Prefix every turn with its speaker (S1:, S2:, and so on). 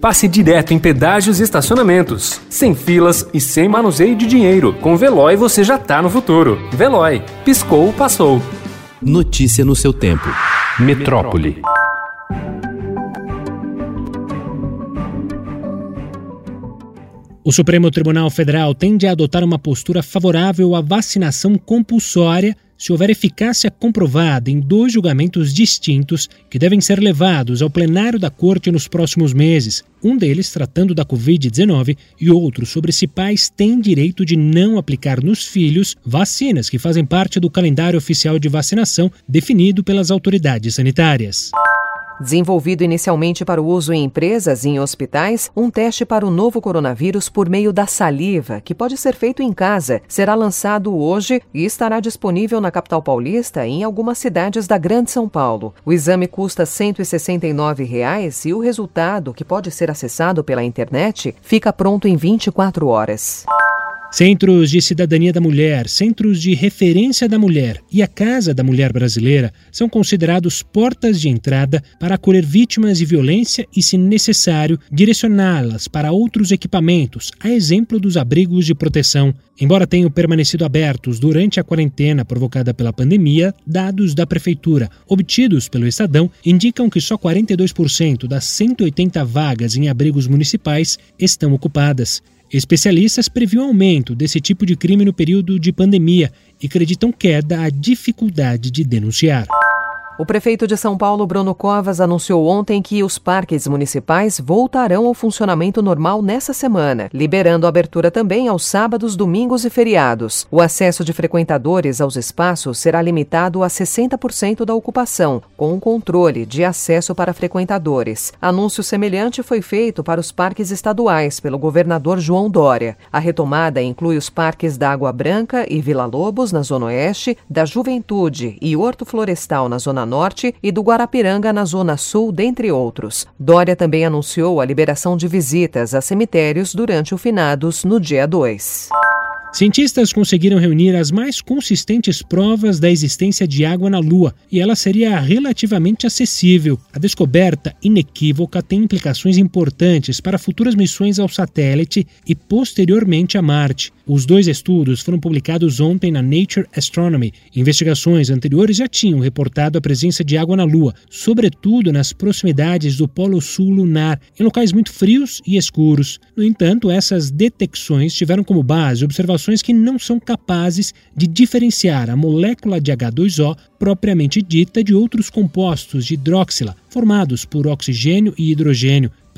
S1: passe direto em pedágios e estacionamentos, sem filas e sem manuseio de dinheiro. Com Veloy você já tá no futuro. Veloy, piscou, passou.
S2: Notícia no seu tempo. Metrópole.
S3: O Supremo Tribunal Federal tende a adotar uma postura favorável à vacinação compulsória se houver eficácia comprovada em dois julgamentos distintos que devem ser levados ao plenário da Corte nos próximos meses, um deles tratando da Covid-19 e outro sobre se pais têm direito de não aplicar nos filhos vacinas que fazem parte do calendário oficial de vacinação definido pelas autoridades sanitárias.
S4: Desenvolvido inicialmente para o uso em empresas e em hospitais, um teste para o novo coronavírus por meio da saliva, que pode ser feito em casa, será lançado hoje e estará disponível na capital paulista e em algumas cidades da Grande São Paulo. O exame custa 169 reais e o resultado, que pode ser acessado pela internet, fica pronto em 24 horas.
S3: Centros de Cidadania da Mulher, Centros de Referência da Mulher e a Casa da Mulher Brasileira são considerados portas de entrada para acolher vítimas de violência e, se necessário, direcioná-las para outros equipamentos, a exemplo dos abrigos de proteção. Embora tenham permanecido abertos durante a quarentena provocada pela pandemia, dados da Prefeitura, obtidos pelo Estadão, indicam que só 42% das 180 vagas em abrigos municipais estão ocupadas. Especialistas previam aumento desse tipo de crime no período de pandemia e acreditam queda à dificuldade de denunciar.
S4: O prefeito de São Paulo, Bruno Covas, anunciou ontem que os parques municipais voltarão ao funcionamento normal nessa semana, liberando a abertura também aos sábados, domingos e feriados. O acesso de frequentadores aos espaços será limitado a 60% da ocupação, com um controle de acesso para frequentadores. Anúncio semelhante foi feito para os parques estaduais pelo governador João Dória. A retomada inclui os parques da Água Branca e Vila Lobos, na Zona Oeste, da Juventude e Horto Florestal, na Zona Norte e do Guarapiranga na Zona Sul, dentre outros. Dória também anunciou a liberação de visitas a cemitérios durante o finados no dia 2.
S3: Cientistas conseguiram reunir as mais consistentes provas da existência de água na Lua e ela seria relativamente acessível. A descoberta inequívoca tem implicações importantes para futuras missões ao satélite e posteriormente a Marte. Os dois estudos foram publicados ontem na Nature Astronomy. Investigações anteriores já tinham reportado a presença de água na Lua, sobretudo nas proximidades do Polo Sul lunar, em locais muito frios e escuros. No entanto, essas detecções tiveram como base observações que não são capazes de diferenciar a molécula de H2O propriamente dita de outros compostos de hidróxila, formados por oxigênio e hidrogênio,